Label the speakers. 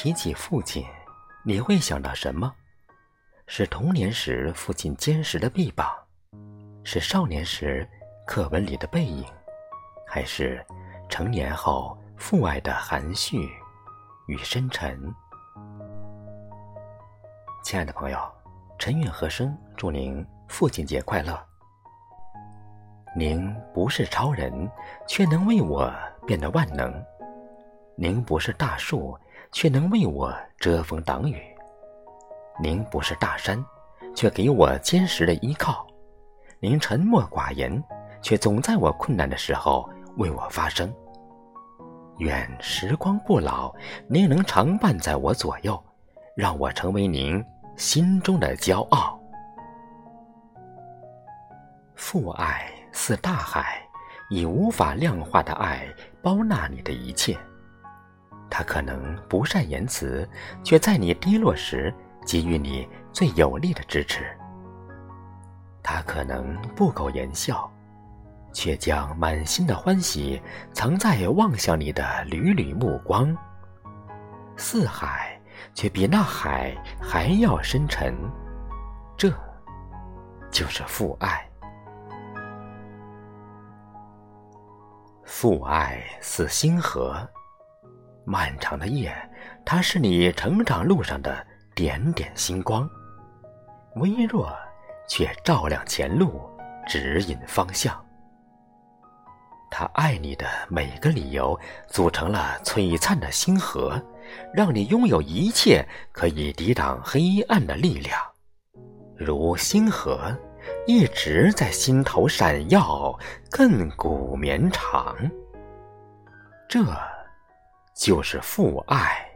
Speaker 1: 提起父亲，你会想到什么？是童年时父亲坚实的臂膀，是少年时课文里的背影，还是成年后父爱的含蓄与深沉？亲爱的朋友，陈韵和声祝您父亲节快乐。您不是超人，却能为我变得万能；您不是大树，却能为我遮风挡雨。您不是大山，却给我坚实的依靠；您沉默寡言，却总在我困难的时候为我发声。愿时光不老，您能常伴在我左右，让我成为您心中的骄傲。父爱似大海，以无法量化的爱包纳你的一切。他可能不善言辞，却在你低落时。给予你最有力的支持。他可能不苟言笑，却将满心的欢喜藏在望向你的缕缕目光。四海，却比那海还要深沉。这，就是父爱。父爱似星河，漫长的夜，它是你成长路上的。点点星光，微弱却照亮前路，指引方向。他爱你的每个理由，组成了璀璨的星河，让你拥有一切可以抵挡黑暗的力量，如星河一直在心头闪耀，亘古绵长。这，就是父爱。